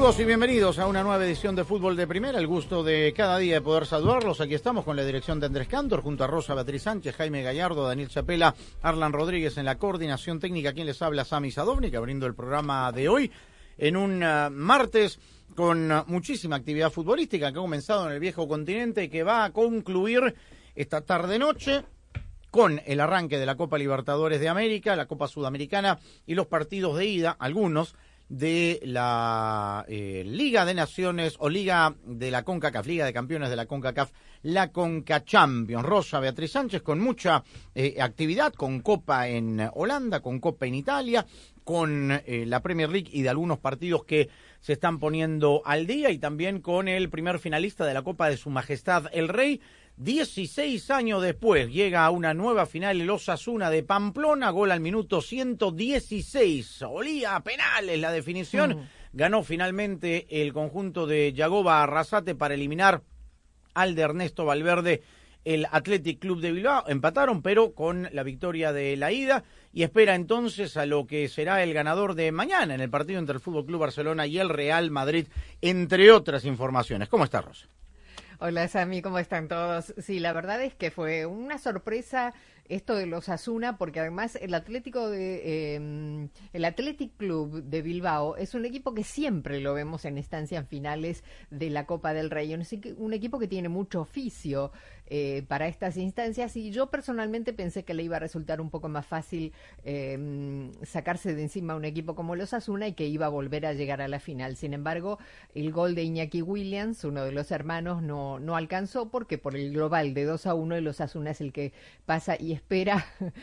Saludos y bienvenidos a una nueva edición de Fútbol de Primera. El gusto de cada día de poder saludarlos. Aquí estamos con la dirección de Andrés Cantor, junto a Rosa Beatriz Sánchez, Jaime Gallardo, Daniel Chapela, Arlan Rodríguez en la coordinación técnica. Quien les habla, Sami Sadovnik, abriendo el programa de hoy en un ah, martes con muchísima actividad futbolística que ha comenzado en el viejo continente y que va a concluir esta tarde-noche con el arranque de la Copa Libertadores de América, la Copa Sudamericana y los partidos de ida, algunos de la eh, Liga de Naciones o Liga de la CONCACAF, Liga de Campeones de la CONCACAF, la CONCA Champions. Rosa Beatriz Sánchez con mucha eh, actividad, con Copa en Holanda, con Copa en Italia, con eh, la Premier League y de algunos partidos que se están poniendo al día y también con el primer finalista de la Copa de Su Majestad el Rey. 16 años después llega a una nueva final el Osasuna de Pamplona, gol al minuto 116. Olía a penales la definición. Ganó finalmente el conjunto de Yagoba Arrasate para eliminar al de Ernesto Valverde el Athletic Club de Bilbao. Empataron, pero con la victoria de la ida. Y espera entonces a lo que será el ganador de mañana en el partido entre el Fútbol Club Barcelona y el Real Madrid, entre otras informaciones. ¿Cómo está, Rosa? Hola Sami, ¿cómo están todos? Sí, la verdad es que fue una sorpresa esto de los Asuna, porque además el Atlético de eh, el Athletic Club de Bilbao es un equipo que siempre lo vemos en estancias finales de la Copa del Rey, un, un equipo que tiene mucho oficio eh, para estas instancias y yo personalmente pensé que le iba a resultar un poco más fácil eh, sacarse de encima un equipo como los Asuna y que iba a volver a llegar a la final. Sin embargo, el gol de Iñaki Williams, uno de los hermanos, no, no alcanzó porque por el global de 2 a 1 el Osasuna es el que pasa y espera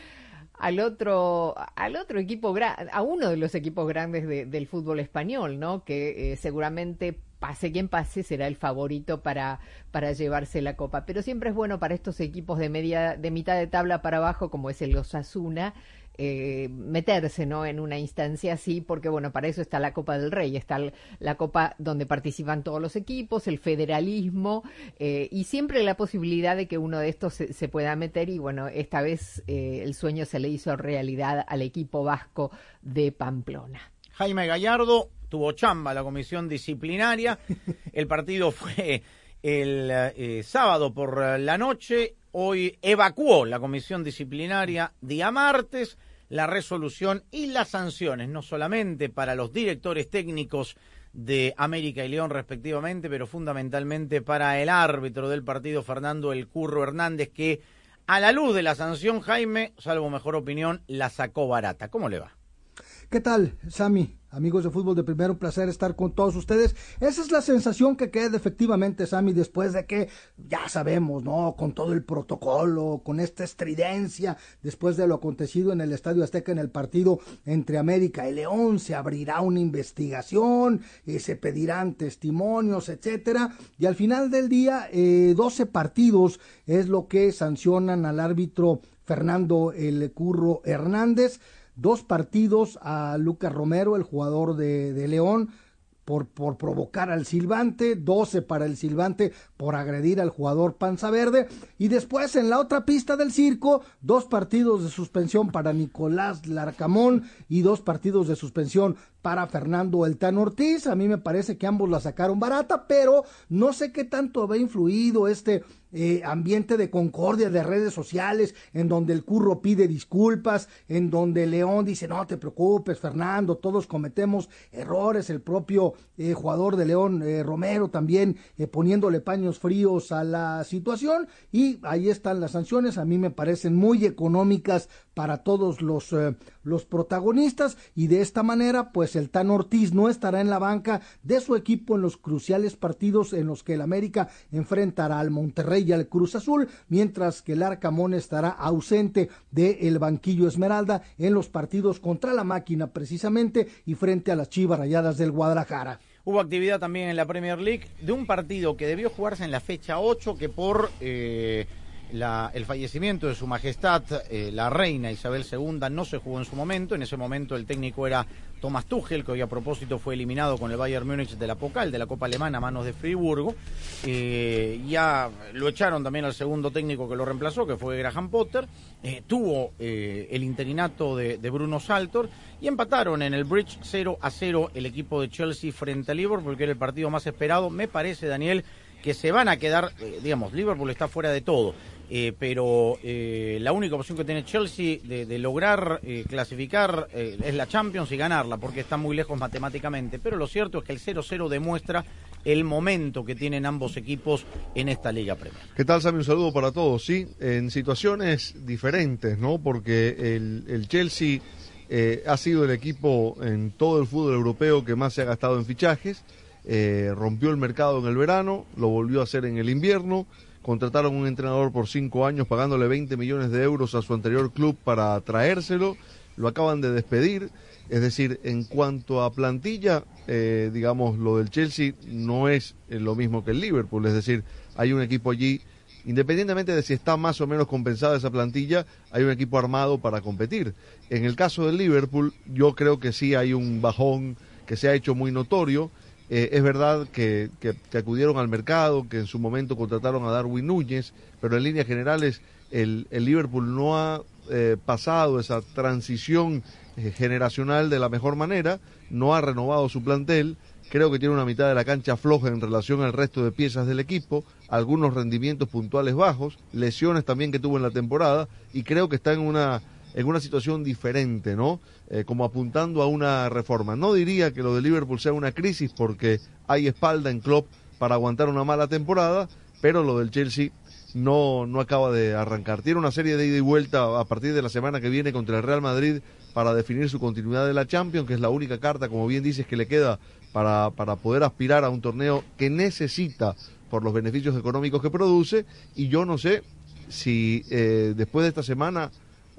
al otro al otro equipo a uno de los equipos grandes de- del fútbol español, ¿no? Que eh, seguramente pase quien pase será el favorito para para llevarse la copa, pero siempre es bueno para estos equipos de media de mitad de tabla para abajo como es el Osasuna eh, meterse no en una instancia así porque bueno para eso está la Copa del Rey está la Copa donde participan todos los equipos el federalismo eh, y siempre la posibilidad de que uno de estos se, se pueda meter y bueno esta vez eh, el sueño se le hizo realidad al equipo vasco de Pamplona. Jaime Gallardo tuvo chamba la comisión disciplinaria. El partido fue el eh, sábado por la noche. Hoy evacuó la comisión disciplinaria día martes la resolución y las sanciones, no solamente para los directores técnicos de América y León respectivamente, pero fundamentalmente para el árbitro del partido, Fernando El Curro Hernández, que a la luz de la sanción, Jaime, salvo mejor opinión, la sacó barata. ¿Cómo le va? ¿Qué tal, Sami? Amigos de fútbol de primero, un placer estar con todos ustedes. Esa es la sensación que queda efectivamente, Sami, después de que ya sabemos, ¿no? Con todo el protocolo, con esta estridencia, después de lo acontecido en el Estadio Azteca en el partido entre América y León, se abrirá una investigación, eh, se pedirán testimonios, etcétera. Y al final del día, eh, 12 partidos es lo que sancionan al árbitro Fernando El Curro Hernández dos partidos a Lucas Romero, el jugador de, León, por, por provocar al Silvante, 12 para el Silvante por agredir al jugador Panza Verde, y después en la otra pista del circo, dos partidos de suspensión para Nicolás Larcamón y dos partidos de suspensión para Fernando El Tan Ortiz. A mí me parece que ambos la sacaron barata, pero no sé qué tanto había influido este eh, ambiente de concordia de redes sociales, en donde el curro pide disculpas, en donde León dice, no te preocupes, Fernando, todos cometemos errores, el propio eh, jugador de León, eh, Romero, también poniéndole paños fríos a la situación, y ahí están las sanciones, a mí me parecen muy económicas para todos los, los protagonistas, y de esta manera, pues el Tan Ortiz no estará en la banca de su equipo en los cruciales partidos en los que el América enfrentará al Monterrey y al Cruz Azul, mientras que el Arcamón estará ausente del banquillo Esmeralda en los partidos contra la máquina precisamente y frente a las Chivas Rayadas del Guadalajara. Hubo actividad también en la Premier League de un partido que debió jugarse en la fecha 8, que por eh, el fallecimiento de su majestad, eh, la reina Isabel II, no se jugó en su momento. En ese momento el técnico era Thomas Tuchel, que hoy a propósito fue eliminado con el Bayern Múnich de la Pocal, de la Copa Alemana a manos de Friburgo. Eh, ya lo echaron también al segundo técnico que lo reemplazó, que fue Graham Potter. Eh, tuvo el interinato de, de, Bruno Saltor y empataron en el Bridge 0 a 0 el equipo de Chelsea frente a Liverpool, que era el partido más esperado. Me parece, Daniel, que se van a quedar, digamos, Liverpool está fuera de todo eh, pero eh, la única opción que tiene Chelsea de, lograr eh, clasificar es la Champions y ganarla, porque está muy lejos matemáticamente. Pero lo cierto es que el 0-0 demuestra el momento que tienen ambos equipos en esta Liga Premier. ¿Qué tal, Sammy? Un saludo para todos. Sí, en situaciones diferentes, ¿no? Porque el, el Chelsea ha sido el equipo en todo el fútbol europeo que más se ha gastado en fichajes. Rompió el mercado en el verano, lo volvió a hacer en el invierno. Contrataron un entrenador por cinco años pagándole 20 millones de euros a su anterior club para traérselo, lo acaban de despedir, es decir, en cuanto a plantilla, eh, digamos, lo del Chelsea no es eh, lo mismo que el Liverpool, es decir, hay un equipo allí, independientemente de si está más o menos compensada esa plantilla, hay un equipo armado para competir. En el caso del Liverpool, yo creo que sí hay un bajón que se ha hecho muy notorio, eh, es verdad que, acudieron al mercado, que en su momento contrataron a Darwin Núñez, pero en líneas generales el, Liverpool no ha eh, pasado esa transición eh, generacional de la mejor manera, no ha renovado su plantel, creo que tiene una mitad de la cancha floja en relación al resto de piezas del equipo, algunos rendimientos puntuales bajos, lesiones también que tuvo en la temporada y creo que está en una en una situación diferente, ¿no? Eh, como apuntando a una reforma. No diría que lo de Liverpool sea una crisis porque hay espalda en Klopp para aguantar una mala temporada, pero lo del Chelsea no, no acaba de arrancar. Tiene una serie de ida y vuelta a partir de la semana que viene contra el Real Madrid para definir su continuidad de la Champions, que es la única carta, como bien dices, que le queda para, para poder aspirar a un torneo que necesita por los beneficios económicos que produce. Y yo no sé si eh, después de esta semana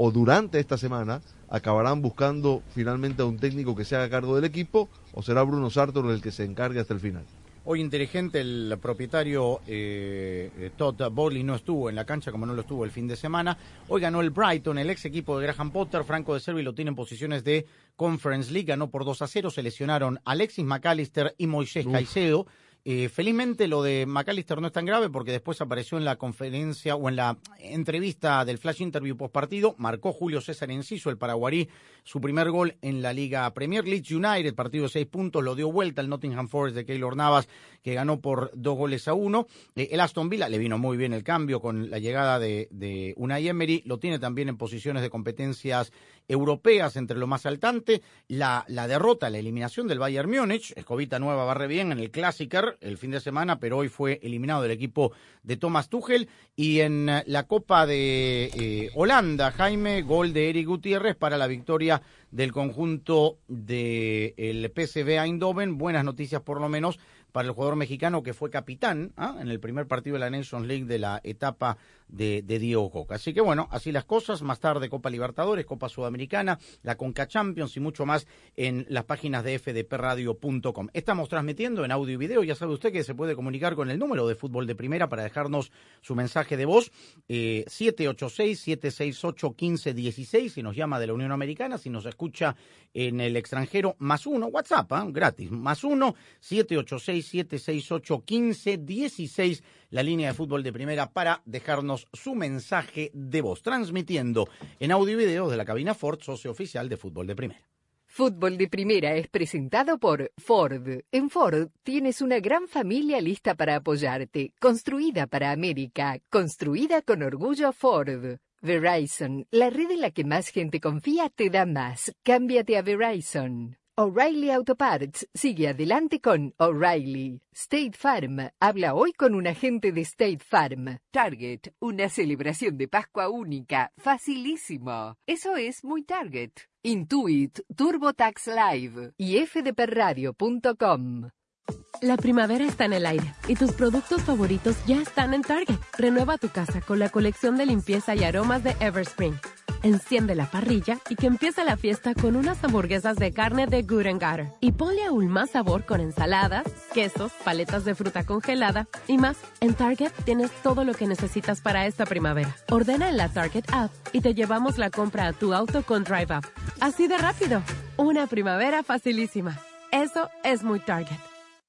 o durante esta semana acabarán buscando finalmente a un técnico que se haga cargo del equipo o será Bruno Sartor el que se encargue hasta el final. Hoy inteligente el propietario eh, eh, Todd Bowley no estuvo en la cancha como no lo estuvo el fin de semana. Hoy ganó el Brighton, el ex equipo de Graham Potter. Franco de Servi lo tiene en posiciones de Conference League. Ganó por 2 a 0. Se lesionaron Alexis McAllister y Moisés Caicedo. Eh, felizmente lo de McAllister no es tan grave porque después apareció en la conferencia o en la entrevista del flash interview post partido, marcó Julio César Enciso, el paraguarí, su primer gol en la Liga Premier League. United, partido de seis puntos, lo dio vuelta el Nottingham Forest de Keylor Navas, que ganó por dos goles a uno. Eh, el Aston Villa le vino muy bien el cambio con la llegada de, de Unai Emery, lo tiene también en posiciones de competencias europeas entre lo más saltante, la, la derrota, la eliminación del Bayern Múnich, Escobita Nueva barre bien en el Clásiker el fin de semana, pero hoy fue eliminado del equipo de Thomas Tuchel. Y en eh, la Copa de eh, Holanda, Jaime, gol de Eric Gutiérrez para la victoria del conjunto del de PSV Eindhoven, buenas noticias por lo menos para el jugador mexicano que fue capitán ¿ah? en el primer partido de la Nations League de la etapa de, Diego Coca. Así que bueno, así las cosas. Más tarde Copa Libertadores, Copa Sudamericana, la Conca Champions y mucho más en las páginas de fdpradio.com. Estamos transmitiendo en audio y video. Ya sabe usted que se puede comunicar con el número de fútbol de primera para dejarnos su mensaje de voz. Eh, 786-768-1516 si nos llama de la Unión Americana, si nos escucha en el extranjero, más uno, WhatsApp, ¿ah? gratis, más uno, 786-768-1516 la línea de fútbol de primera para dejarnos su mensaje de voz, transmitiendo en audio y video de la cabina Ford, socio oficial de fútbol de primera. Fútbol de Primera es presentado por Ford. En Ford tienes una gran familia lista para apoyarte, construida para América, construida con orgullo Ford. Verizon, la red en la que más gente confía, te da más. Cámbiate a Verizon. O'Reilly Auto Parts sigue adelante con O'Reilly. State Farm habla hoy con un agente de State Farm. Target, una celebración de Pascua única, facilísimo. Eso es muy Target. Intuit, TurboTax Live y fdperradio.com. La primavera está en el aire y tus productos favoritos ya están en Target. Renueva tu casa con la colección de limpieza y aromas de Everspring. Enciende la parrilla y que empiece la fiesta con unas hamburguesas de carne de Good Gutter. Y ponle aún más sabor con ensaladas, quesos, paletas de fruta congelada y más. En Target tienes todo lo que necesitas para esta primavera. Ordena en la Target app y te llevamos la compra a tu auto con Drive Up. Así de rápido. Una primavera facilísima. Eso es muy Target.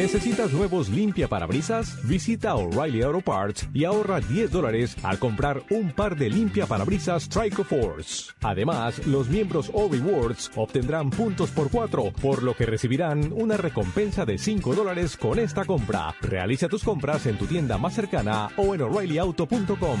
¿Necesitas nuevos limpia parabrisas? Visita O'Reilly Auto Parts y ahorra 10 dólares al comprar un par de limpia parabrisas Trico Force. Además, los miembros O Rewards obtendrán puntos por 4, por lo que recibirán una recompensa de 5 dólares con esta compra. Realiza tus compras en tu tienda más cercana o en o'ReillyAuto.com.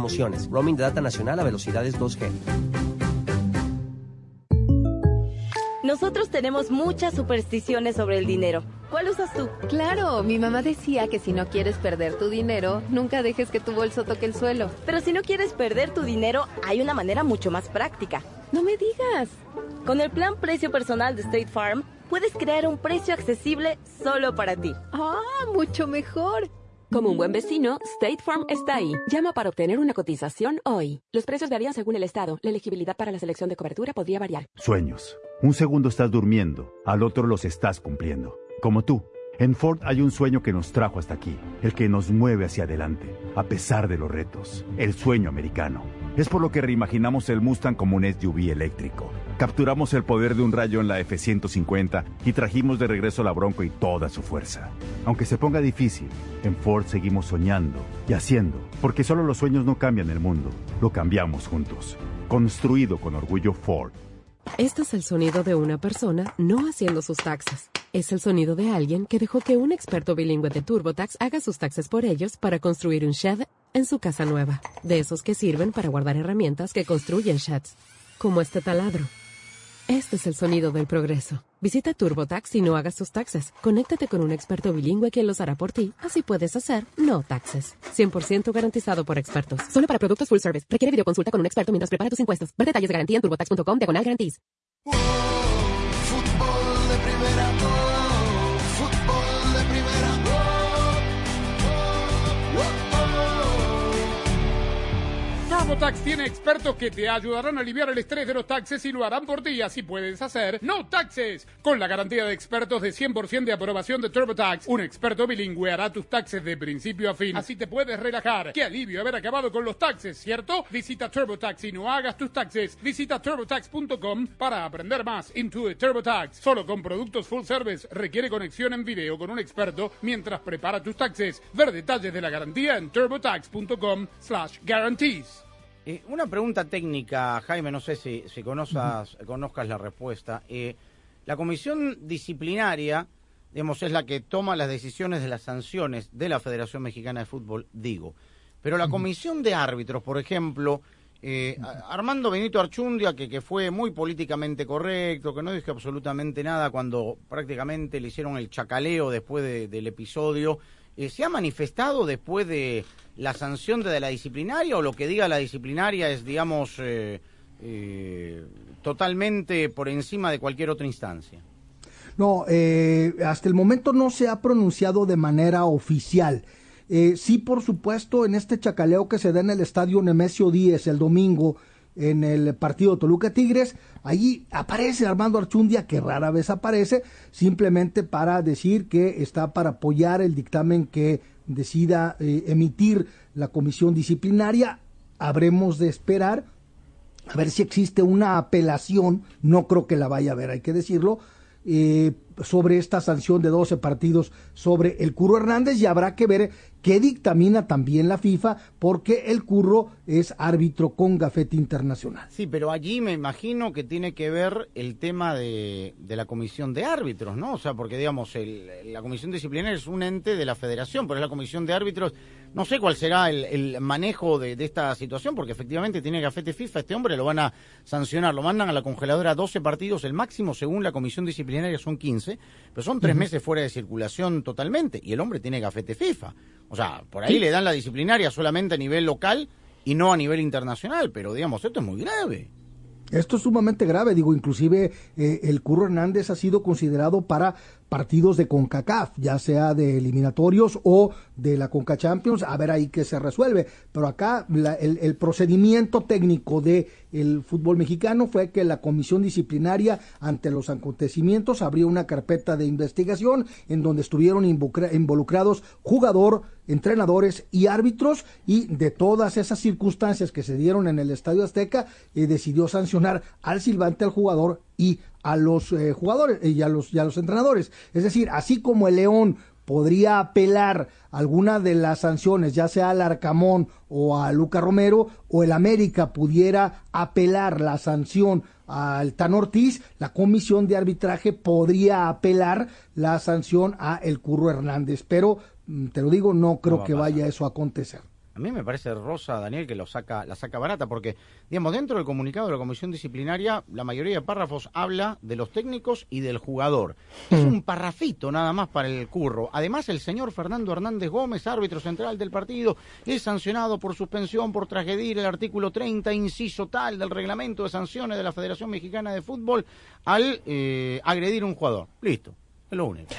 promociones. Roaming de data nacional a velocidades 2G. Nosotros tenemos muchas supersticiones sobre el dinero. ¿Cuál usas tú? Claro, mi mamá decía que si no quieres perder tu dinero, nunca dejes que tu bolso toque el suelo. Pero si no quieres perder tu dinero, hay una manera mucho más práctica. No me digas. Con el plan precio personal de State Farm, puedes crear un precio accesible solo para ti. Ah, mucho mejor. Como un buen vecino, State Farm está ahí. Llama para obtener una cotización hoy. Los precios varían según el estado. La elegibilidad para la selección de cobertura podría variar. Sueños. Un segundo estás durmiendo, al otro los estás cumpliendo. Como tú. En Ford hay un sueño que nos trajo hasta aquí, el que nos mueve hacia adelante, a pesar de los retos, el sueño americano. Es por lo que reimaginamos el Mustang como un SUV eléctrico. Capturamos el poder de un rayo en la F-150 y trajimos de regreso la Bronco y toda su fuerza. Aunque se ponga difícil, en Ford seguimos soñando y haciendo, porque solo los sueños no cambian el mundo, lo cambiamos juntos. Construido con orgullo Ford. Este es el sonido de una persona no haciendo sus taxes. Es el sonido de alguien que dejó que un experto bilingüe de TurboTax haga sus taxes por ellos para construir un shed en su casa nueva. De esos que sirven para guardar herramientas que construyen sheds, como este taladro. Este es el sonido del progreso. Visita TurboTax y no hagas tus taxes. Conéctate con un experto bilingüe quien los hará por ti. Así puedes hacer no taxes. 100% garantizado por expertos. Solo para productos full service. Requiere videoconsulta con un experto mientras prepara tus impuestos. Ver detalles de garantía en turbotax.com diagonal garantías. TurboTax tiene expertos que te ayudarán a aliviar el estrés de los taxes y lo harán por ti. Así puedes hacer no taxes. Con la garantía de expertos de 100% de aprobación de TurboTax, un experto bilingüe hará tus taxes de principio a fin. Así te puedes relajar. Qué alivio haber acabado con los taxes, ¿cierto? Visita TurboTax y no hagas tus taxes. Visita turbotax.com para aprender más. Intuit TurboTax. Solo con productos full service. Requiere conexión en video con un experto mientras prepara tus taxes. Ver detalles de la garantía en turbotax.com slash guarantees. Eh, una pregunta técnica, Jaime, no sé si, si conozcas, conozcas la respuesta. Eh, la comisión disciplinaria, digamos, es la que toma las decisiones de las sanciones de la Federación Mexicana de Fútbol, digo. Pero la comisión de árbitros, por ejemplo, eh, Armando Benito Archundia, que, que fue muy políticamente correcto, que no dijo absolutamente nada cuando prácticamente le hicieron el chacaleo después de- del episodio, eh, ¿se ha manifestado después de la sanción de la disciplinaria o lo que diga la disciplinaria es, digamos, eh, eh, totalmente por encima de cualquier otra instancia? No, hasta el momento no se ha pronunciado de manera oficial. Sí, por supuesto, en este chacaleo que se da en el estadio Nemesio Díez el domingo, en el partido Toluca Tigres, ahí aparece Armando Archundia, que rara vez aparece, simplemente para decir que está para apoyar el dictamen que decida eh, emitir la comisión disciplinaria. Habremos de esperar a ver si existe una apelación, no creo que la vaya a haber, hay que decirlo, eh, sobre esta sanción de 12 partidos sobre el Curro Hernández y habrá que ver qué dictamina también la FIFA porque el Curro es árbitro con gafete internacional. Sí, pero allí me imagino que tiene que ver el tema de, de la comisión de árbitros, ¿no? O sea, porque digamos, el- la comisión disciplinaria es un ente de la federación, pero es la comisión de árbitros. No sé cuál será el, el manejo de, de esta situación, porque efectivamente tiene gafete FIFA, este hombre lo van a sancionar, lo mandan a la congeladora 12 partidos, el máximo según la comisión disciplinaria son 15, pero son tres meses fuera de circulación totalmente, y el hombre tiene gafete FIFA. O sea, por ahí le dan la disciplinaria solamente a nivel local y no a nivel internacional, pero digamos, esto es muy grave. Esto es sumamente grave, digo, inclusive eh, el Curro Hernández ha sido considerado para partidos de CONCACAF, ya sea de eliminatorios o de la CONCA Champions, a ver ahí qué se resuelve. Pero acá la- el, procedimiento técnico de el fútbol mexicano fue que la comisión disciplinaria ante los acontecimientos abrió una carpeta de investigación en donde estuvieron involucra- involucrados jugador, entrenadores y árbitros y de todas esas circunstancias que se dieron en el Estadio Azteca eh, decidió sancionar al silbante, al jugador y a los eh, jugadores eh, y a los, y a los entrenadores. Es decir, así como el León podría apelar alguna de las sanciones, ya sea al Arcamón o a Luca Romero, o el América pudiera apelar la sanción al Tan Ortiz, la comisión de arbitraje podría apelar la sanción a el Curro Hernández. Pero, mm, te lo digo, no creo que vaya eso a acontecer. A mí me parece Rosa, Daniel, que lo saca, la saca barata, porque, digamos, dentro del comunicado de la Comisión Disciplinaria, la mayoría de párrafos habla de los técnicos y del jugador. Es un parrafito nada más para el curro. Además, el señor Fernando Hernández Gómez, árbitro central del partido, es sancionado por suspensión por transgredir el artículo 30, inciso tal, del reglamento de sanciones de la Federación Mexicana de Fútbol al eh, agredir a un jugador. Listo, es lo único.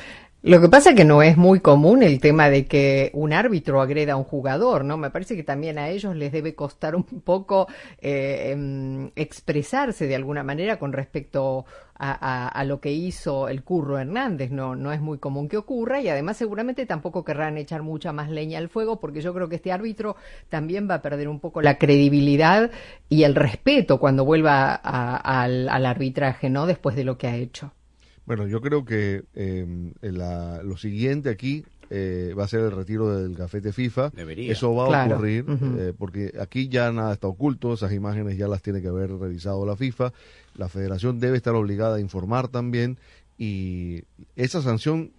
Lo que pasa es que no es muy común el tema de que un árbitro agreda a un jugador, ¿no? Me parece que también a ellos les debe costar un poco eh, em, expresarse de alguna manera con respecto a, lo que hizo el Curro Hernández. No, no es muy común que ocurra y además seguramente tampoco querrán echar mucha más leña al fuego porque yo creo que este árbitro también va a perder un poco la credibilidad y el respeto cuando vuelva a- al arbitraje, ¿no? Después de lo que ha hecho. Bueno, yo creo que eh, la- lo siguiente aquí eh, va a ser el retiro del gafete FIFA. Debería. Eso va a ocurrir eh, porque aquí ya nada está oculto, esas imágenes ya las tiene que haber revisado la FIFA. La federación debe estar obligada a informar también y esa sanción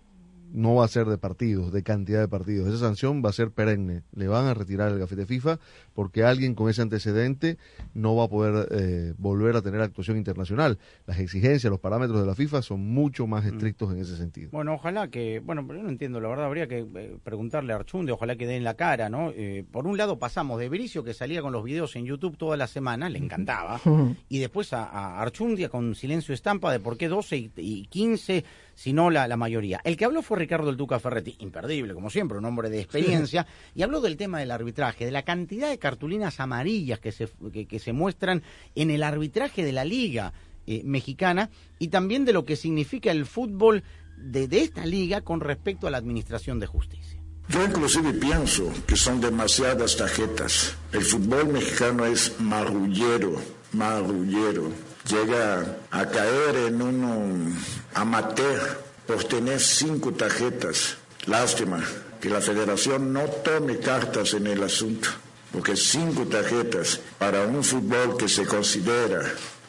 no va a ser de partidos, de cantidad de partidos. Esa sanción va a ser perenne. Le van a retirar el gafete FIFA porque alguien con ese antecedente no va a poder eh, volver a tener actuación internacional. Las exigencias, los parámetros de la FIFA son mucho más estrictos en ese sentido. Bueno, ojalá que, bueno, pero yo no entiendo, la verdad, habría que eh, preguntarle a Archunde, ojalá que dé en la cara, ¿no? Eh, por un lado pasamos de Bricio, que salía con los videos en YouTube toda la semana, le encantaba, y después a, a Archundia con silencio estampa de por qué 12 y, y 15 sino la, la mayoría. El que habló fue Ricardo El Tuca Ferretti, imperdible, como siempre, un hombre de experiencia, y habló del tema del arbitraje, de la cantidad de cartulinas amarillas que se, que, que se muestran en el arbitraje de la liga eh, mexicana y también de lo que significa el fútbol de, de esta liga con respecto a la administración de justicia. Yo inclusive pienso que son demasiadas tarjetas. El fútbol mexicano es marrullero, marrullero. Llega a caer en un amateur por tener cinco tarjetas. Lástima que la federación no tome cartas en el asunto, porque cinco tarjetas para un fútbol que se considera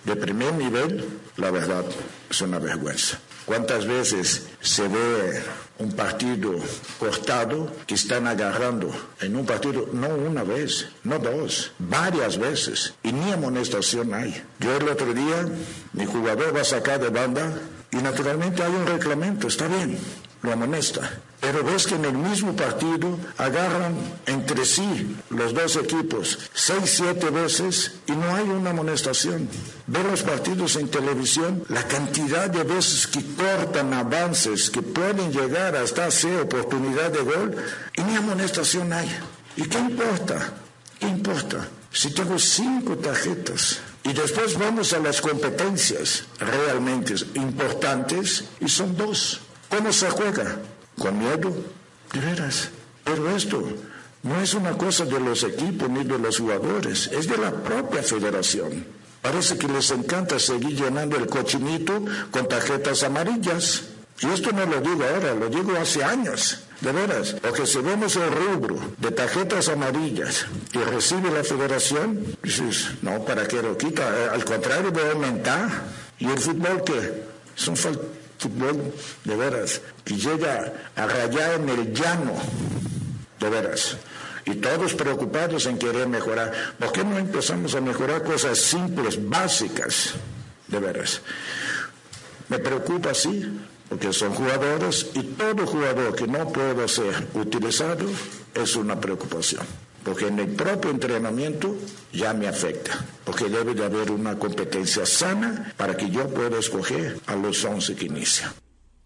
de primer nivel, la verdad, es una vergüenza. ¿Cuántas veces se ve un partido cortado que están agarrando en un partido, no una vez, no dos, varias veces, y ni amonestación hay? Yo el otro día, mi jugador va a sacar de banda y naturalmente hay un reglamento, está bien, lo amonesta. Pero ves que en el mismo partido agarran entre sí los dos equipos seis, siete veces y no hay una amonestación. Ve los partidos en televisión, la cantidad de veces que cortan avances que pueden llegar hasta hacer oportunidad de gol y ni amonestación hay. ¿Y qué importa? ¿Qué importa? Si tengo cinco tarjetas y después vamos a las competencias realmente importantes y son dos. ¿Cómo se juega? Con miedo, de veras. Pero esto no es una cosa de los equipos ni de los jugadores, es de la propia federación. Parece que les encanta seguir llenando el cochinito con tarjetas amarillas. Y esto no lo digo ahora, lo digo hace años. De veras, porque si vemos el rubro de tarjetas amarillas que recibe la federación, dices, no, ¿para qué lo quita? Al contrario, va a aumentar. ¿Y el fútbol qué? Son fútbol de veras que llega a rayar en el llano, de veras. Y todos preocupados en querer mejorar. ¿Por qué no empezamos a mejorar cosas simples, básicas? De veras. Me preocupa, sí, porque son jugadores y todo jugador que no pueda ser utilizado es una preocupación. Porque en el propio entrenamiento ya me afecta, porque debe de haber una competencia sana para que yo pueda escoger a los 11 que inician.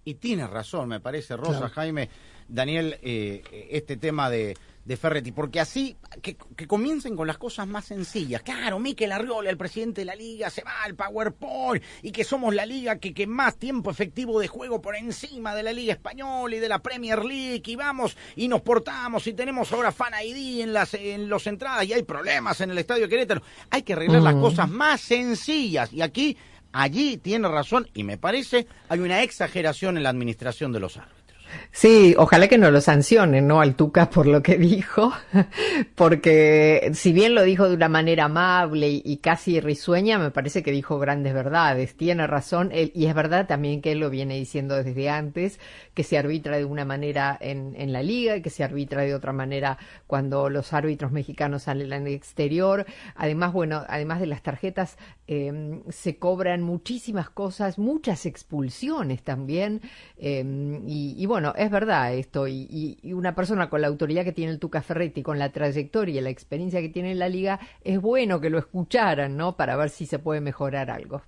Y tiene razón, me parece, Rosa, Jaime, Daniel, eh, este tema de, de Ferretti, porque así que, que, comiencen con las cosas más sencillas. Claro, Miquel Arriola, el presidente de la liga, se va al PowerPoint y que somos la liga que, que más tiempo efectivo de juego por encima de la liga española y de la Premier League y vamos y nos portamos y tenemos ahora Fan ID en las en los entradas y hay problemas en el estadio Querétaro. Hay que arreglar las cosas más sencillas y aquí allí tiene razón y me parece hay una exageración en la administración de los árbitros. Sí, ojalá que no lo sancionen, ¿no? Al Tuca por lo que dijo, porque si bien lo dijo de una manera amable y, casi risueña, me parece que dijo grandes verdades. Tiene razón, él, y es verdad también que él lo viene diciendo desde antes, que se arbitra de una manera en, la liga y que se arbitra de otra manera cuando los árbitros mexicanos salen al exterior. Además, bueno, además de las tarjetas, eh, se cobran muchísimas cosas, muchas expulsiones también, eh, y, bueno, es verdad esto, y, y, una persona con la autoridad que tiene el Tuca Ferretti, con la trayectoria y la experiencia que tiene en la liga, es bueno que lo escucharan, ¿no? Para ver si se puede mejorar algo.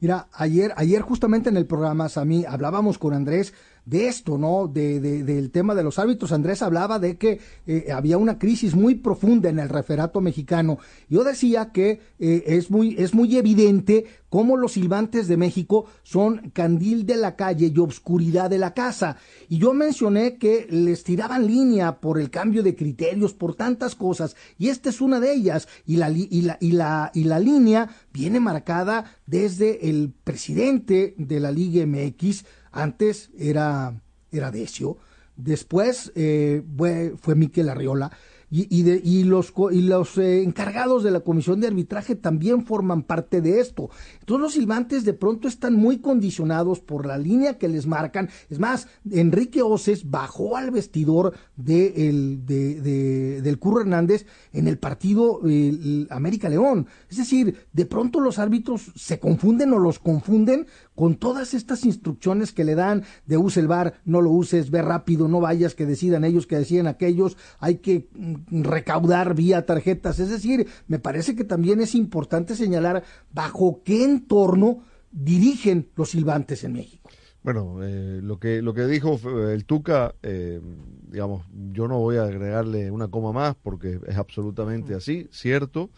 Mira, ayer, ayer justamente en el programa, Sami, hablábamos con Andrés de esto, ¿no? De, de, del tema de los árbitros. Andrés hablaba de que eh, había una crisis muy profunda en el referato mexicano. Yo decía que eh, es, muy, es muy evidente cómo los silbantes de México son candil de la calle y obscuridad de la casa. Y yo mencioné que les tiraban línea por el cambio de criterios, por tantas cosas. Y esta es una de ellas. Y la, y la, y la, y la línea viene marcada desde el presidente de la Liga MX, antes era, era Decio, después eh, fue, fue Miquel Arriola, y, y, de, y los, y los eh, encargados de la comisión de arbitraje también forman parte de esto. Entonces los silbantes de pronto están muy condicionados por la línea que les marcan. Es más, Enrique Oces bajó al vestidor de el, de, de, del Curro Hernández en el partido el América León. Es decir, de pronto los árbitros se confunden o los confunden con todas estas instrucciones que le dan de use el bar, no lo uses, ve rápido, no vayas, que decidan ellos, que deciden aquellos, hay que mm, recaudar vía tarjetas. Es decir, me parece que también es importante señalar bajo qué entorno dirigen los silbantes en México. Bueno, eh, lo que lo que dijo el Tuca, eh, digamos, yo no voy a agregarle una coma más porque es absolutamente así, cierto.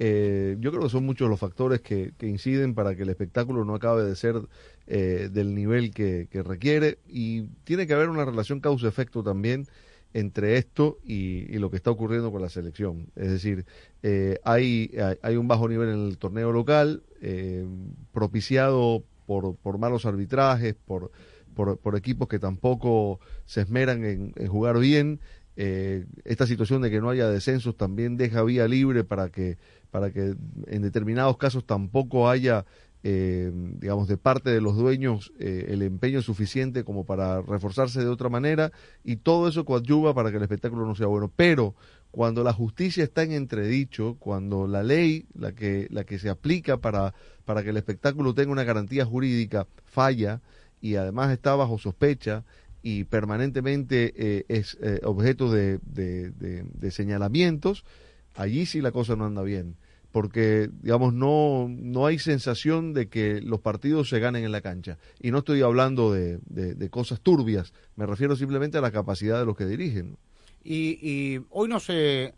Eh, yo creo que son muchos los factores que, que, inciden para que el espectáculo no acabe de ser eh, del nivel que, que, requiere y tiene que haber una relación causa-efecto también entre esto y, y, lo que está ocurriendo con la selección. Es decir, eh, hay, un bajo nivel en el torneo local, eh, propiciado por, por malos arbitrajes, por, equipos que tampoco se esmeran en, en jugar bien. Eh, esta situación de que no haya descensos también deja vía libre para que, para que en determinados casos tampoco haya eh, digamos, de parte de los dueños eh, el empeño suficiente como para reforzarse de otra manera y todo eso coadyuva para que el espectáculo no sea bueno. Pero cuando la justicia está en entredicho, cuando la ley, la que, la que se aplica para, para que el espectáculo tenga una garantía jurídica, falla y además está bajo sospecha y permanentemente eh, es eh, objeto de, de, de, de señalamientos, allí sí la cosa no anda bien porque digamos no no hay sensación de que los partidos se ganen en la cancha y no estoy hablando de, de, de cosas turbias me refiero simplemente a la capacidad de los que dirigen y, y hoy no se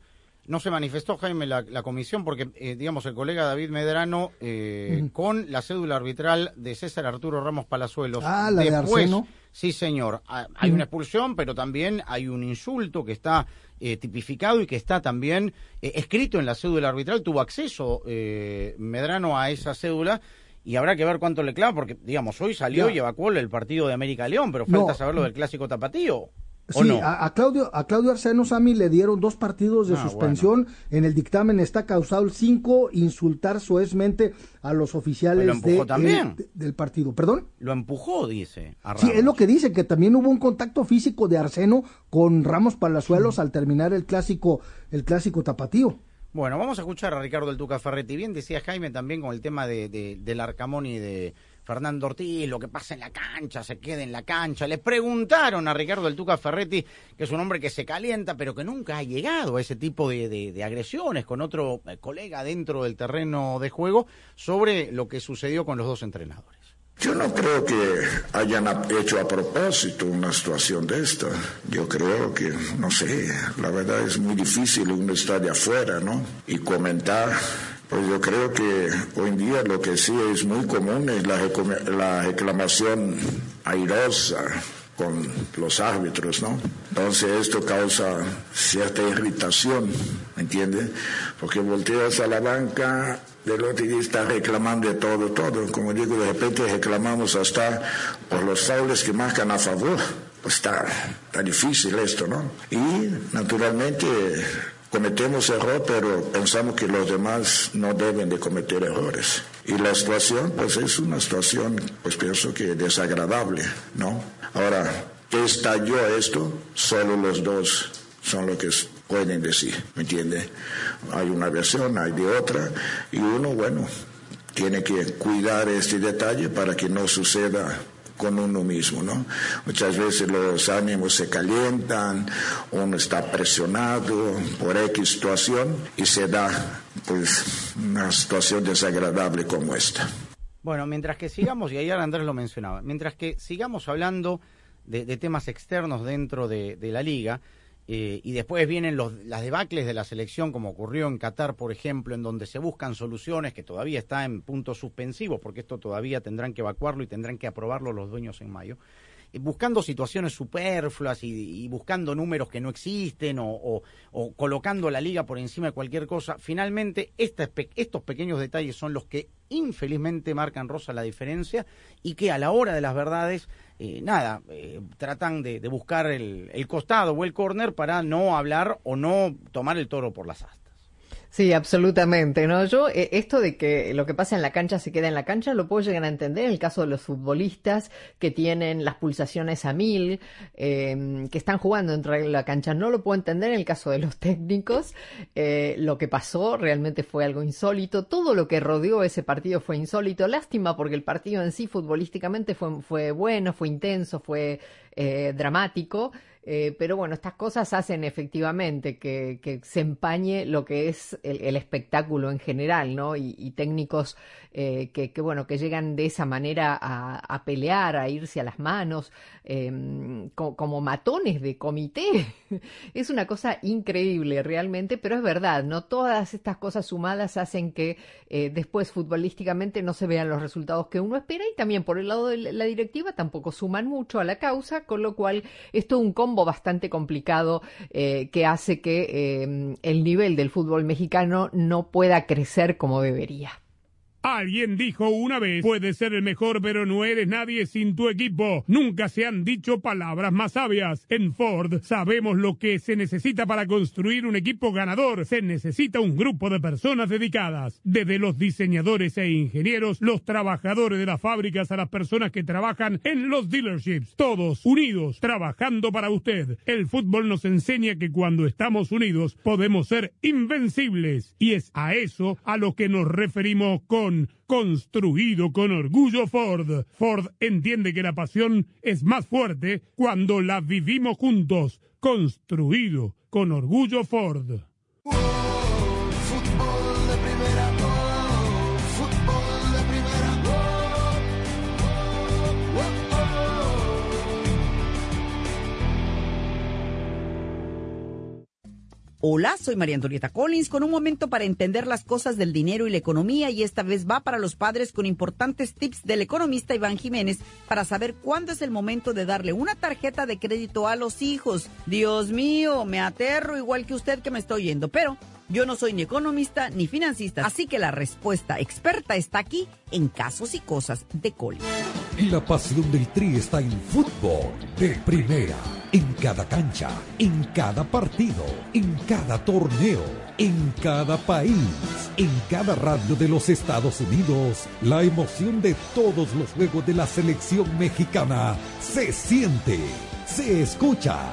no se manifestó Jaime la, la comisión porque eh, digamos el colega David Medrano eh, mm. con la cédula arbitral de César Arturo Ramos Palazuelos ah, la después de Arseno. Sí señor hay mm. una expulsión pero también hay un insulto que está eh, tipificado y que está también eh, escrito en la cédula arbitral, tuvo acceso eh, Medrano a esa cédula y habrá que ver cuánto le clava, porque digamos, hoy salió y evacuó el partido de América León, pero falta no. saber lo del clásico tapatío. Sí, no? a, a, Claudio, a Claudio Arseno Sami le dieron dos partidos de ah, suspensión. Bueno. En el dictamen está causado el cinco insultar soezmente a los oficiales lo de, de, del partido. ¿Perdón? Lo empujó, dice. sí, es lo que dice, que también hubo un contacto físico de Arseno con Ramos Palazuelos al terminar el clásico, el clásico tapatío. Bueno, vamos a escuchar a Ricardo El Tuca Ferretti. Bien decía Jaime también con el tema de, de, del Arcamón y de Fernando Ortiz, lo que pasa en la cancha, se queda en la cancha. Le preguntaron a Ricardo El Tuca Ferretti, que es un hombre que se calienta, pero que nunca ha llegado a ese tipo de, agresiones con otro eh, colega dentro del terreno de juego, sobre lo que sucedió con los dos entrenadores. Yo no creo que hayan hecho a propósito una situación de esta. Yo creo que, no sé, la verdad es muy difícil uno estar de afuera, ¿no? Y comentar pues yo creo que hoy en día lo que sí es muy común es la, la reclamación airosa con los árbitros, ¿no? Entonces esto causa cierta irritación, ¿me entiende? Porque volteas a la banca del otro y está reclamando de todo, todo. Como digo, de repente reclamamos hasta por los faules que marcan a favor. Pues está, está difícil esto, ¿no? Y naturalmente cometemos error, pero pensamos que los demás no deben de cometer errores. Y la situación, pues es una situación, pues pienso que desagradable, ¿no? Ahora, ¿qué estalló esto? Solo los dos son lo que pueden decir, ¿me entiende? Hay una versión, hay de otra, y uno, bueno, tiene que cuidar este detalle para que no suceda con uno mismo, ¿no? Muchas veces los ánimos se calientan, uno está presionado por X situación y se da pues una situación desagradable como esta. Bueno, mientras que sigamos, y ayer Andrés lo mencionaba, mientras que sigamos hablando de, de temas externos dentro de, de la liga, eh, y después vienen los, las debacles de la selección, como ocurrió en Qatar, por ejemplo, en donde se buscan soluciones que todavía está en puntos suspensivos, porque esto todavía tendrán que evacuarlo y tendrán que aprobarlo los dueños en mayo. Buscando situaciones superfluas y, buscando números que no existen o, colocando la liga por encima de cualquier cosa, finalmente estos pequeños detalles son los que infelizmente marcan rosa la diferencia y que a la hora de las verdades eh, nada, eh, tratan de, buscar el, el, costado o el corner para no hablar o no tomar el toro por las astas. Sí, absolutamente, ¿no? Yo, eh, esto de que lo que pasa en la cancha se queda en la cancha, lo puedo llegar a entender en el caso de los futbolistas que tienen las pulsaciones a mil, eh, que están jugando dentro de la cancha. No lo puedo entender en el caso de los técnicos. Eh, lo que pasó realmente fue algo insólito. Todo lo que rodeó ese partido fue insólito. Lástima porque el partido en sí futbolísticamente fue, fue bueno, fue intenso, fue eh, dramático Eh, pero bueno, estas cosas hacen efectivamente que, se empañe lo que es el, espectáculo en general, ¿no? Y, técnicos eh, que, bueno, que llegan de esa manera a, pelear, a irse a las manos, co como matones de comité. es una cosa increíble realmente, pero es verdad, ¿no? Todas estas cosas sumadas hacen que eh, después futbolísticamente no se vean los resultados que uno espera y también por el lado de la directiva tampoco suman mucho a la causa, con lo cual esto es un bastante complicado eh, que hace que eh, el nivel del fútbol mexicano no pueda crecer como debería. Alguien dijo una vez, puedes ser el mejor, pero no eres nadie sin tu equipo. Nunca se han dicho palabras más sabias. En Ford sabemos lo que se necesita para construir un equipo ganador. Se necesita un grupo de personas dedicadas, desde los diseñadores e ingenieros, los trabajadores de las fábricas a las personas que trabajan en los dealerships. Todos unidos, trabajando para usted. El fútbol nos enseña que cuando estamos unidos podemos ser invencibles. Y es a eso a lo que nos referimos con construido con orgullo Ford. Ford entiende que la pasión es más fuerte cuando la vivimos juntos. Construido con orgullo Ford. Hola, soy María Antonieta Collins con un momento para entender las cosas del dinero y la economía y esta vez va para los padres con importantes tips del economista Iván Jiménez para saber cuándo es el momento de darle una tarjeta de crédito a los hijos. Dios mío, me aterro igual que usted que me está oyendo, pero yo no soy ni economista ni financista, así que la respuesta experta está aquí en casos y cosas de Collins. La pasión del Tri está en fútbol de primera. En cada cancha, en cada partido, en cada torneo, en cada país, en cada radio de los Estados Unidos, la emoción de todos los juegos de la selección mexicana se siente, se escucha,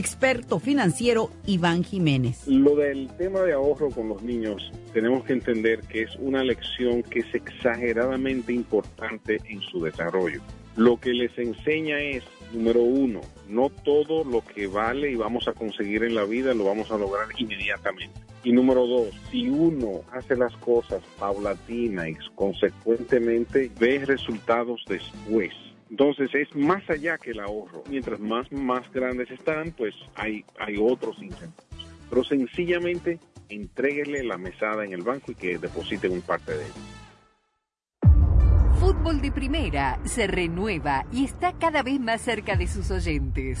experto financiero Iván Jiménez. Lo del tema de ahorro con los niños, tenemos que entender que es una lección que es exageradamente importante en su desarrollo. Lo que les enseña es, número uno, no todo lo que vale y vamos a conseguir en la vida lo vamos a lograr inmediatamente. Y número dos, si uno hace las cosas paulatina y consecuentemente ve resultados después entonces es más allá que el ahorro. Mientras más, más grandes están, pues hay, hay otros incentivos. Pero sencillamente entréguele la mesada en el banco y que depositen un parte de él. Fútbol de Primera se renueva y está cada vez más cerca de sus oyentes.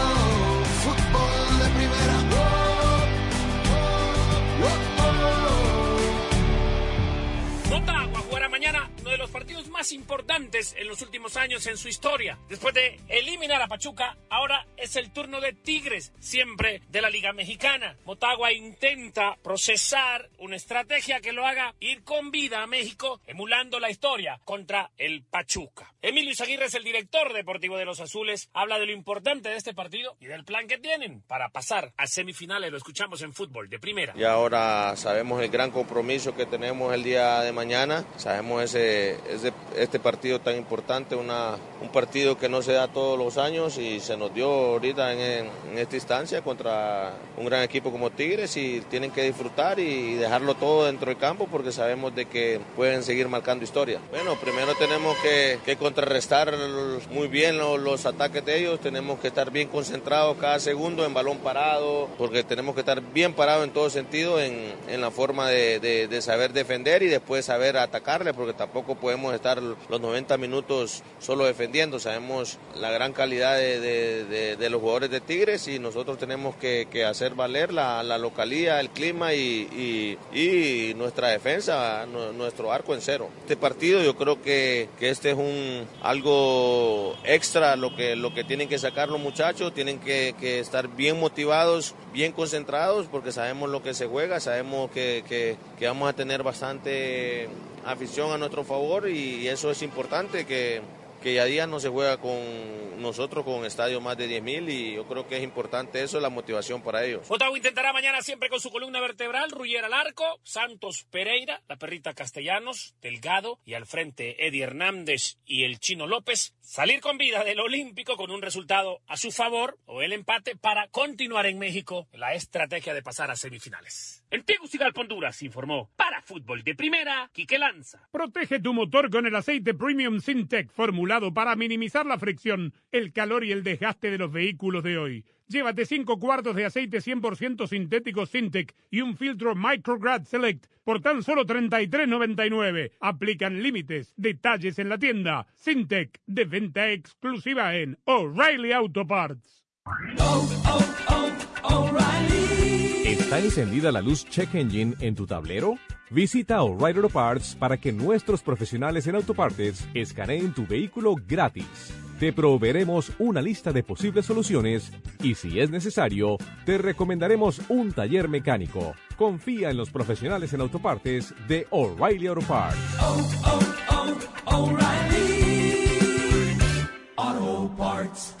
partidos más importantes en los últimos años en su historia. Después de eliminar a Pachuca, ahora es el turno de Tigres, siempre de la Liga Mexicana. Motagua intenta procesar una estrategia que lo haga ir con vida a México, emulando la historia contra el Pachuca. Emilio Izaguirre es el director deportivo de los Azules, habla de lo importante de este partido y del plan que tienen para pasar a semifinales. Lo escuchamos en fútbol de primera. Y ahora sabemos el gran compromiso que tenemos el día de mañana. Sabemos ese, este partido tan importante, una, un partido que no se da todos los años y se nos dio ahorita en, esta instancia contra un gran equipo como Tigres y tienen que disfrutar y dejarlo todo dentro del campo porque sabemos de que pueden seguir marcando historia. Bueno, primero tenemos que, contrarrestar muy bien los, ataques de ellos, tenemos que estar bien concentrados cada segundo en balón parado, porque tenemos que estar bien parados en todo sentido, en, la forma de, de- de saber defender y después saber atacarle, porque tampoco podemos estar los 90 minutos solo defendiendo, sabemos la gran calidad de, de- los jugadores de Tigres y nosotros tenemos que, hacer valer la, la localía, el clima y, y- nuestra defensa, nu- nuestro arco en cero. Este partido yo creo que, que este es un algo extra lo que, lo que tienen que sacar los muchachos, tienen que, que estar bien motivados, bien concentrados, porque sabemos lo que se juega, sabemos que- que vamos a tener bastante afición a nuestro favor y eso es importante que, que ya día no se juega con nosotros con estadios más de 10.000 y yo creo que es importante eso, la motivación para ellos. Motagua intentará mañana siempre con su columna vertebral, Ruller al arco, Santos Pereira, la perrita Castellanos, Delgado y al frente Eddie Hernández y el Chino López, salir con vida del Olímpico con un resultado a su favor o el empate para continuar en México la estrategia de pasar a semifinales. En Tegucigalpa, Honduras, informó para Fútbol de Primera, Quique Lanza. Protege tu motor con el aceite Premium Syntec para minimizar la fricción, el calor y el desgaste de los vehículos de hoy. Llévate 5 cuartos de aceite 100% sintético Syntec y un filtro Micrograd Select por tan solo 33.99. Aplican límites. Detalles en la tienda. Syntec de venta exclusiva en O'Reilly Auto Parts. ¿Está encendida la luz Check Engine en tu tablero? Visita O'Reilly Auto Parts para que nuestros profesionales en autopartes escaneen tu vehículo gratis. Te proveeremos una lista de posibles soluciones y si es necesario, te recomendaremos un taller mecánico. Confía en los profesionales en autopartes de O'Reilly Auto Parts. Auto Parts.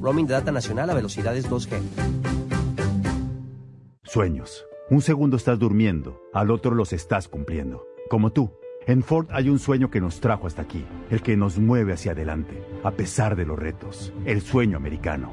Roaming de data nacional a velocidades 2G. Sueños. Un segundo estás durmiendo, al otro los estás cumpliendo. Como tú. En Ford hay un sueño que nos trajo hasta aquí, el que nos mueve hacia adelante, a pesar de los retos, el sueño americano.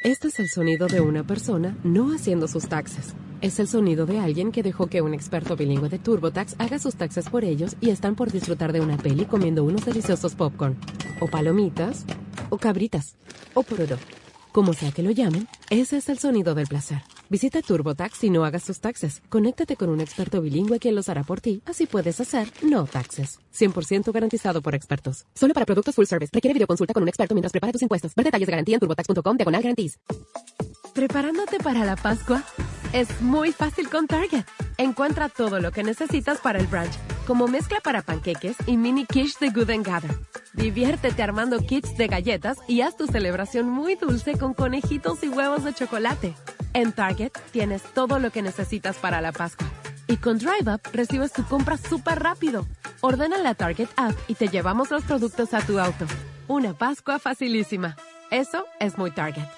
Este es el sonido de una persona no haciendo sus taxes. Es el sonido de alguien que dejó que un experto bilingüe de TurboTax haga sus taxes por ellos y están por disfrutar de una peli comiendo unos deliciosos popcorn, o palomitas, o cabritas, o poroto. Como sea que lo llamen, ese es el sonido del placer. Visita TurboTax y no hagas tus taxes. Conéctate con un experto bilingüe quien los hará por ti. Así puedes hacer no taxes. 100% garantizado por expertos. Solo para productos full service. Requiere videoconsulta con un experto mientras prepara tus impuestos. Ver detalles de garantía en turbotax.com diagonal guarantees. ¿Preparándote para la Pascua? Es muy fácil con Target. Encuentra todo lo que necesitas para el brunch, como mezcla para panqueques y mini quiche de Good Gather. Diviértete armando kits de galletas y haz tu celebración muy dulce con conejitos y huevos de chocolate. En Target tienes todo lo que necesitas para la Pascua. Y con Drive Up recibes tu compra súper rápido. Ordena la Target app y te llevamos los productos a tu auto. Una Pascua facilísima. Eso es muy Target.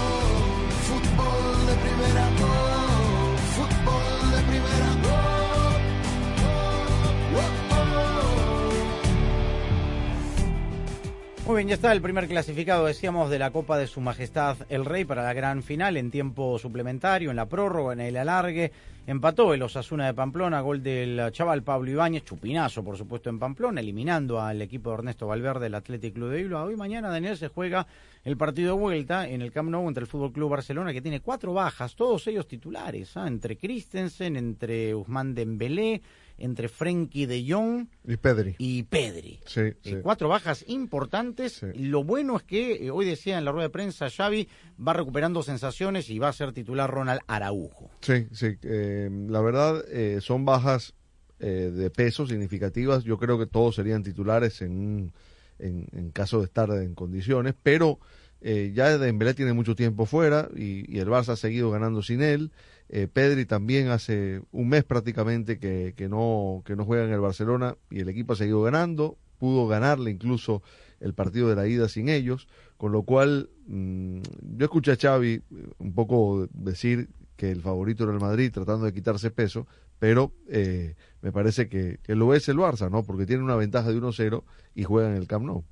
Muy bien, ya está el primer clasificado, decíamos, de la Copa de Su Majestad el Rey para la gran final en tiempo suplementario, en la prórroga, en el alargue. Empató el Osasuna de Pamplona, gol del chaval Pablo Ibáñez, chupinazo por supuesto en Pamplona, eliminando al equipo de Ernesto Valverde, el Athletic Club de Bilbao. Hoy mañana, Daniel, se juega el partido de vuelta en el Camp Nou entre el Fútbol Club Barcelona, que tiene cuatro bajas, todos ellos titulares, ¿ah? entre Christensen, entre Usman Dembélé, entre Frenkie de Jong Y Pedri. y Pedri. Sí, Eh, sí. cuatro bajas importantes. Lo bueno es que eh, hoy decía en la rueda de prensa Xavi va recuperando sensaciones y va a ser titular Ronald Araujo. Sí, sí. eh, la verdad, eh, son bajas eh, de peso significativas. Yo creo que todos serían titulares en, en, en caso de estar en condiciones, pero eh, ya Dembélé tiene mucho tiempo fuera y, y el Barça ha seguido ganando sin él. Eh, Pedri también hace un mes prácticamente que, no, que no juega en el Barcelona y el equipo ha seguido ganando. Pudo ganarle incluso el partido de la ida sin ellos, con lo cual mm, yo escuché a Xavi eh, un poco decir que el favorito era el Madrid tratando de quitarse peso, pero eh, me parece que, que lo es el Barça, ¿no? Porque tiene una ventaja de 1-0 y juega en el Camp Nou.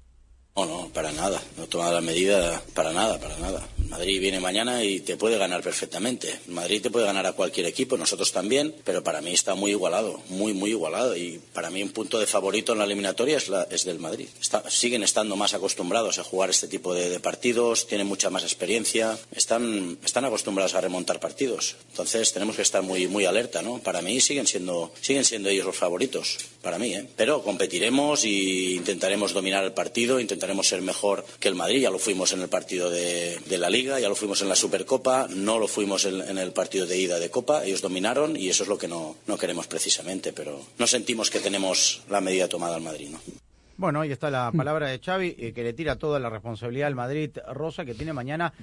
No, no, para nada. No toma la medida para nada, para nada. Madrid viene mañana y te puede ganar perfectamente. Madrid te puede ganar a cualquier equipo, nosotros también, pero para mí está muy igualado, muy, muy igualado. Y para mí un punto de favorito en la eliminatoria es, la- es del Madrid. Siguen estando más acostumbrados a jugar este tipo de, de partidos, tienen mucha más experiencia, están, están acostumbrados a remontar partidos. Entonces tenemos que estar muy, muy alerta, ¿no? Para mí siguen siendo, siguen siendo ellos los favoritos, para mí, ¿eh? Pero competiremos y intentaremos dominar el partido, intentaremos ser mejor que el Madrid. Ya lo fuimos en el partido de, la Liga, ya lo fuimos en la Supercopa, no lo fuimos en, el partido de ida de Copa. Ellos dominaron y eso es lo que no, no queremos precisamente, pero no sentimos que tenemos la medida tomada al Madrid, ¿no? Bueno, ahí está la palabra de Xavi, eh, que le tira toda la responsabilidad al Madrid Rosa, que tiene mañana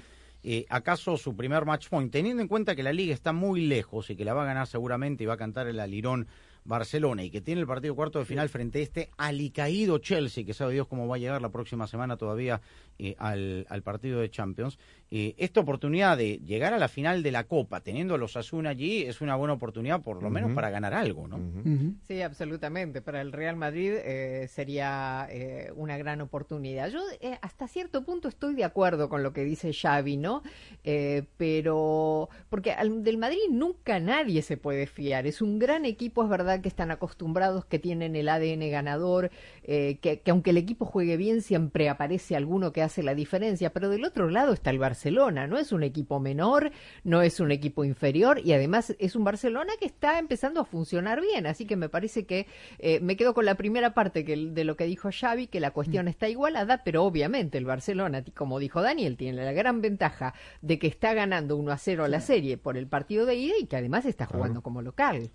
eh, acaso su primer match point, teniendo en cuenta que la liga está muy lejos y que la va a ganar seguramente y va a cantar el alirón Barcelona y que tiene el partido cuarto de final frente a este alicaído Chelsea, que sabe Dios cómo va a llegar la próxima semana todavía eh, al, al, partido de Champions, eh, esta oportunidad de llegar a la final de la Copa, teniendo a los Asuna allí, es una buena oportunidad por lo menos para ganar algo, ¿no? Sí, absolutamente. Para el Real Madrid eh, sería una gran oportunidad. Yo hasta cierto punto estoy de acuerdo con lo que dice Xavi, ¿no? pero porque al, del Madrid nunca nadie se puede fiar. Es un gran equipo, es verdad que están acostumbrados, que tienen el ADN ganador, que, que aunque el equipo juegue bien, siempre aparece alguno que hace la diferencia, pero del otro lado está el Barcelona, no es un equipo menor, no es un equipo inferior y además es un Barcelona que está empezando a funcionar bien, así que me parece que eh, me quedo con la primera parte que, de lo que dijo Xavi, que la cuestión mm. está igualada, pero obviamente el Barcelona, como dijo Daniel, tiene la gran ventaja de que está ganando 1 a 0 a la serie por el partido de ida y que además está jugando como local.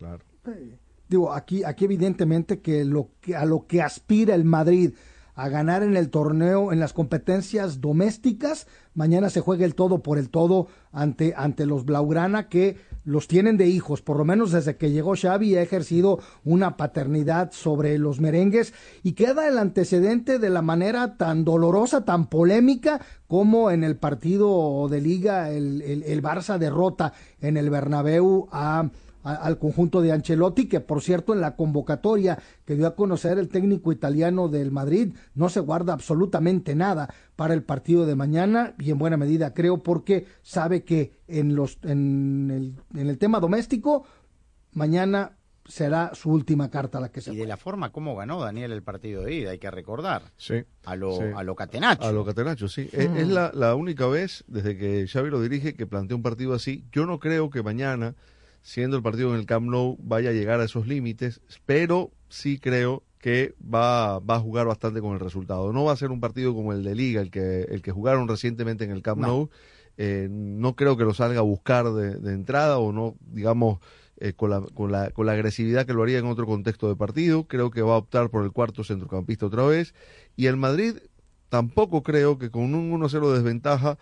Digo, aquí, aquí evidentemente que, lo que a lo que aspira el Madrid a ganar en el torneo, en las competencias domésticas. Mañana se juega el todo por el todo ante, ante los Blaugrana que los tienen de hijos, por lo menos desde que llegó Xavi ha ejercido una paternidad sobre los merengues y queda el antecedente de la manera tan dolorosa, tan polémica como en el partido de liga el, el, el Barça derrota en el Bernabéu a al conjunto de Ancelotti, que por cierto en la convocatoria que dio a conocer el técnico italiano del Madrid no se guarda absolutamente nada para el partido de mañana y en buena medida creo porque sabe que en, los, en, el, en el tema doméstico mañana será su última carta la que se Y de la forma como ganó Daniel el partido de ida, hay que recordar. Sí. A lo, a lo Catenacho. A lo Catenacho, sí. Es, es la, la, única vez desde que Xavi lo dirige que plantea un partido así. Yo no creo que mañana siendo el partido en el Camp Nou, vaya a llegar a esos límites, pero sí creo que va, va a jugar bastante con el resultado. No va a ser un partido como el de Liga, el que, el que jugaron recientemente en el Camp Nou. Eh, no creo que lo salga a buscar de, entrada o no, digamos, eh, con, la, con, la, con la agresividad que lo haría en otro contexto de partido. Creo que va a optar por el cuarto centrocampista otra vez. Y el Madrid tampoco creo que con un 1-0 de desventaja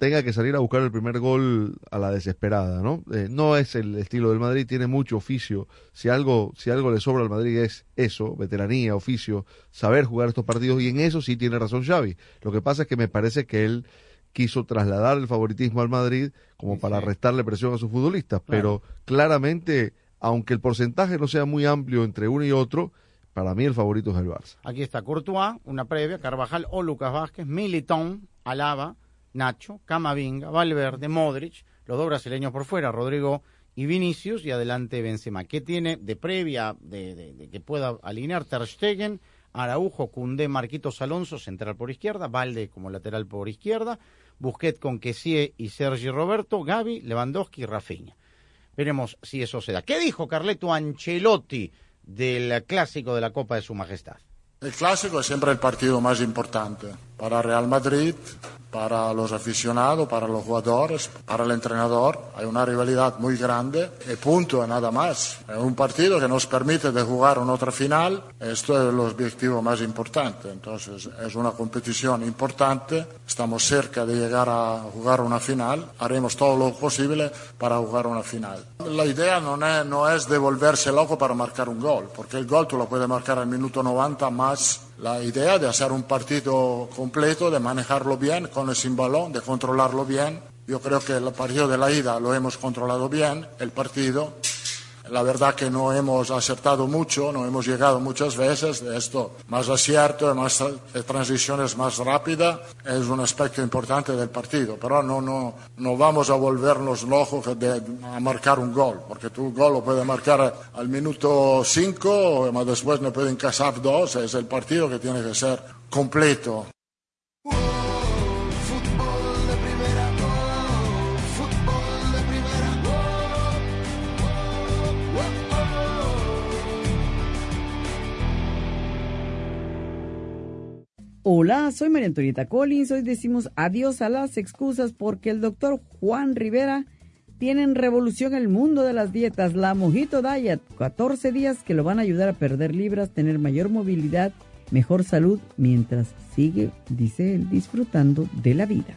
tenga que salir a buscar el primer gol a la desesperada, ¿no? Eh, no es el estilo del Madrid, tiene mucho oficio. Si algo, si algo le sobra al Madrid es eso, veteranía, oficio, saber jugar estos partidos y en eso sí tiene razón Xavi. Lo que pasa es que me parece que él quiso trasladar el favoritismo al Madrid como para restarle presión a sus futbolistas, pero claramente, aunque el porcentaje no sea muy amplio entre uno y otro, para mí el favorito es el Barça. Aquí está Courtois, una previa, Carvajal o Lucas Vázquez, Militón, Alaba, Nacho, Camavinga, Valverde, Modric, los dos brasileños por fuera, Rodrigo y Vinicius, y adelante Benzema. ¿Qué tiene de previa de, que pueda alinear Ter Stegen, Araujo, Cundé, Marquitos Alonso, central por izquierda, Valde como lateral por izquierda, Busquet con Kessie y Sergi Roberto, Gaby, Lewandowski y Rafinha. Veremos si eso se da. ¿Qué dijo Carleto Ancelotti del clásico de la Copa de Su Majestad? El clásico es siempre el partido más importante para Real Madrid, para los aficionados, para los jugadores, para el entrenador. Hay una rivalidad muy grande y punto, nada más. Es un partido que nos permite de jugar una otra final. Esto es el objetivo más importante. Entonces es una competición importante. Estamos cerca de llegar a jugar una final. Haremos todo lo posible para jugar una final. La idea no es, no es de volverse loco para marcar un gol, porque el gol tú lo puedes marcar al minuto 90 más la idea de hacer un partido completo, de manejarlo bien con el sin balón, de controlarlo bien. Yo creo que el partido de la ida lo hemos controlado bien, el partido. La verdad que no hemos acertado mucho, no hemos llegado muchas veces. Esto, más acierto, más transiciones más rápida, es un aspecto importante del partido. Pero no, no, no vamos a volvernos locos de, a marcar un gol, porque tu gol lo puede marcar al minuto 5, pero después no pueden casar dos. Es el partido que tiene que ser completo. Hola, soy María Antonieta Collins. Hoy decimos adiós a las excusas porque el doctor Juan Rivera tiene en revolución el mundo de las dietas. La Mojito Diet, 14 días que lo van a ayudar a perder libras, tener mayor movilidad, mejor salud, mientras sigue, dice él, disfrutando de la vida.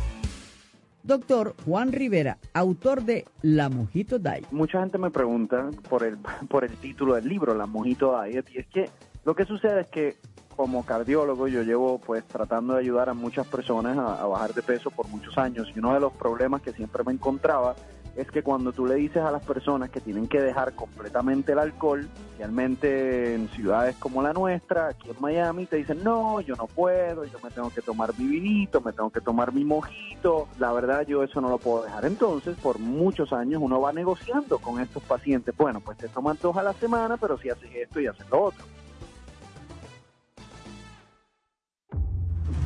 Doctor Juan Rivera, autor de La Mojito Diet. Mucha gente me pregunta por el, por el título del libro, La Mojito Diet, y es que lo que sucede es que como cardiólogo yo llevo pues tratando de ayudar a muchas personas a, a bajar de peso por muchos años y uno de los problemas que siempre me encontraba es que cuando tú le dices a las personas que tienen que dejar completamente el alcohol, especialmente en ciudades como la nuestra, aquí en Miami, te dicen, no, yo no puedo, yo me tengo que tomar mi vinito, me tengo que tomar mi mojito, la verdad yo eso no lo puedo dejar. Entonces, por muchos años uno va negociando con estos pacientes, bueno, pues te toman dos a la semana, pero si haces esto y haces lo otro.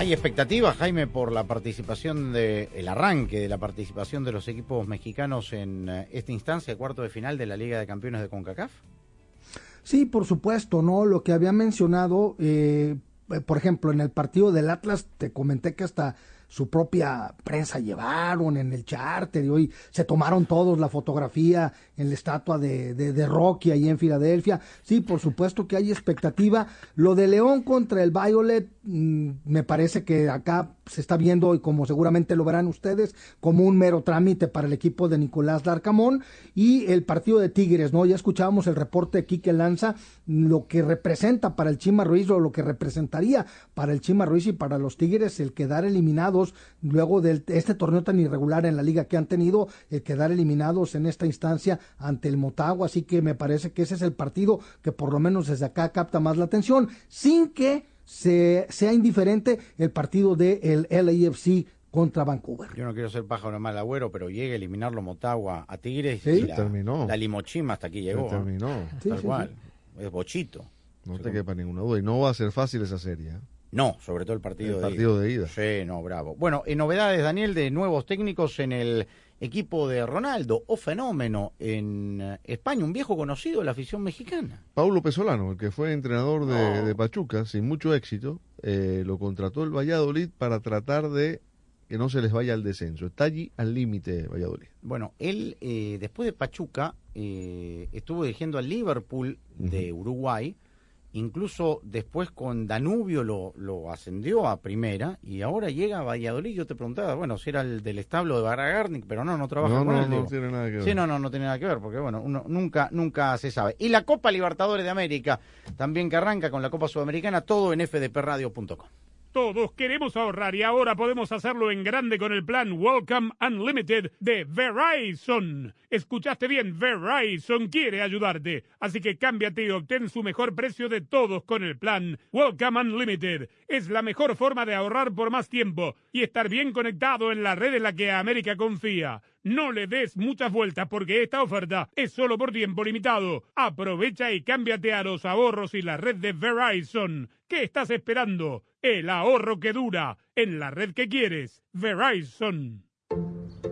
Hay expectativas, Jaime, por la participación de el arranque de la participación de los equipos mexicanos en eh, esta instancia, cuarto de final de la Liga de Campeones de CONCACAF. Sí, por supuesto, ¿no? Lo que había mencionado, eh, por ejemplo, en el partido del Atlas, te comenté que hasta su propia prensa llevaron en el charter y hoy se tomaron todos la fotografía en la estatua de, de, Rocky ahí en Filadelfia. Sí, por supuesto que hay expectativa. Lo de León contra el Violet, mmm, me parece que acá se está viendo, y como seguramente lo verán ustedes, como un mero trámite para el equipo de Nicolás Larcamón y el partido de Tigres, ¿no? Ya escuchábamos el reporte de Quique Lanza, lo que representa para el Chima Ruiz o lo que representaría para el Chima Ruiz y para los Tigres el quedar luego de este torneo tan irregular en la liga que han tenido, el quedar eliminados en esta instancia ante el Motagua, así que me parece que ese es el partido que por lo menos desde acá capta más la atención, sin que se, sea indiferente el partido del el LAFC contra Vancouver. Yo no quiero ser pájaro mal agüero, pero llega a eliminarlo Motagua a Tigres Sí. y la, Terminó. la limochima hasta aquí llegó. Se terminó. ¿eh? Sí, Tal sí, cual. Es bochito. No te quepa ninguna duda. Y no va a ser fácil esa serie. ¿eh? No, sobre todo el partido, El de, partido ida. de ida. Sí, no, bravo. Bueno, en novedades, Daniel, de nuevos técnicos en el equipo de Ronaldo, o fenómeno en eh, España, un viejo conocido de la afición mexicana. Paulo Pesolano, el que fue entrenador de Pachuca, sin mucho éxito, eh, lo contrató el Valladolid para tratar de que no se les vaya al descenso. Está allí al límite Valladolid. Bueno, él eh, después de Pachuca eh, estuvo dirigiendo al Liverpool de Uruguay, incluso después con Danubio lo, lo ascendió a primera y ahora llega a Valladolid. Yo te preguntaba, bueno, si era el del establo de Baragarnik, pero no, no trabaja No, con no, él. no digo. tiene nada que ver. Sí, no, no, no tiene nada que ver, porque bueno, uno nunca, nunca se sabe. Y la Copa Libertadores de América, también que arranca con la Copa Sudamericana, todo en fdpradio.com. Todos queremos ahorrar y ahora podemos hacerlo en grande con el plan Welcome Unlimited de Verizon. Escuchaste bien, Verizon quiere ayudarte. Así que cámbiate y obtén su mejor precio de todos con el plan Welcome Unlimited. Es la mejor forma de ahorrar por más tiempo y estar bien conectado en la red en la que América confía. No le des muchas vueltas porque esta oferta es solo por tiempo limitado. Aprovecha y cámbiate a los ahorros y la red de Verizon. ¿Qué estás esperando? El ahorro que dura en la red que quieres. Verizon.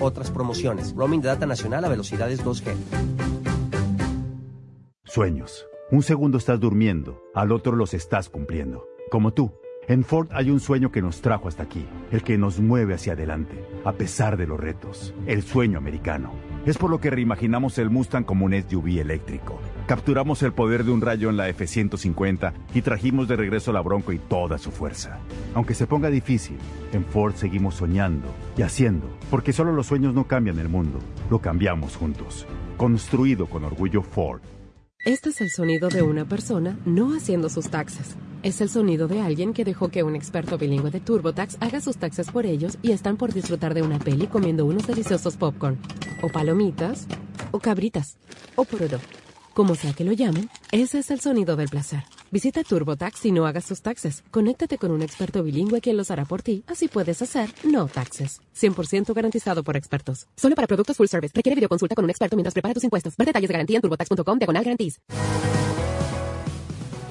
otras promociones. Roaming de data nacional a velocidades 2G. Sueños. Un segundo estás durmiendo, al otro los estás cumpliendo. Como tú. En Ford hay un sueño que nos trajo hasta aquí, el que nos mueve hacia adelante, a pesar de los retos, el sueño americano. Es por lo que reimaginamos el Mustang como un SUV eléctrico. Capturamos el poder de un rayo en la F-150 y trajimos de regreso la Bronco y toda su fuerza. Aunque se ponga difícil, en Ford seguimos soñando y haciendo, porque solo los sueños no cambian el mundo, lo cambiamos juntos. Construido con orgullo Ford. Este es el sonido de una persona no haciendo sus taxes. Es el sonido de alguien que dejó que un experto bilingüe de TurboTax haga sus taxes por ellos y están por disfrutar de una peli comiendo unos deliciosos popcorn, o palomitas, o cabritas, o poroto. Como sea que lo llamen, ese es el sonido del placer. Visita TurboTax y no hagas tus taxes. Conéctate con un experto bilingüe quien los hará por ti, así puedes hacer no taxes. 100% garantizado por expertos. Solo para productos full service. Requiere videoconsulta con un experto mientras prepara tus impuestos. Ver detalles de garantía en turbotax.com diagonal garantías.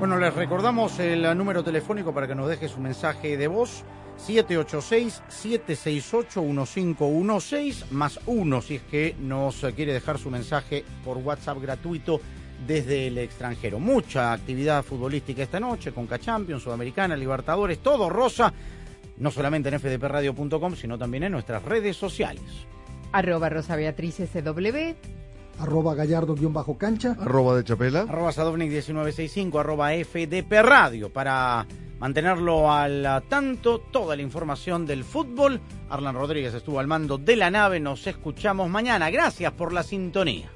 Bueno, les recordamos el número telefónico para que nos deje su mensaje de voz. 786-768-1516 más uno si es que nos quiere dejar su mensaje por WhatsApp gratuito desde el extranjero. Mucha actividad futbolística esta noche, con Champions, Sudamericana, Libertadores, todo rosa, no solamente en fdpradio.com, sino también en nuestras redes sociales. Arroba Rosa Beatriz. Arroba Gallardo-cancha. Arroba de Chapela. Arroba Sadovnik1965, arroba FDP Radio para mantenerlo al tanto, toda la información del fútbol. Arlan Rodríguez estuvo al mando de la nave, nos escuchamos mañana. Gracias por la sintonía.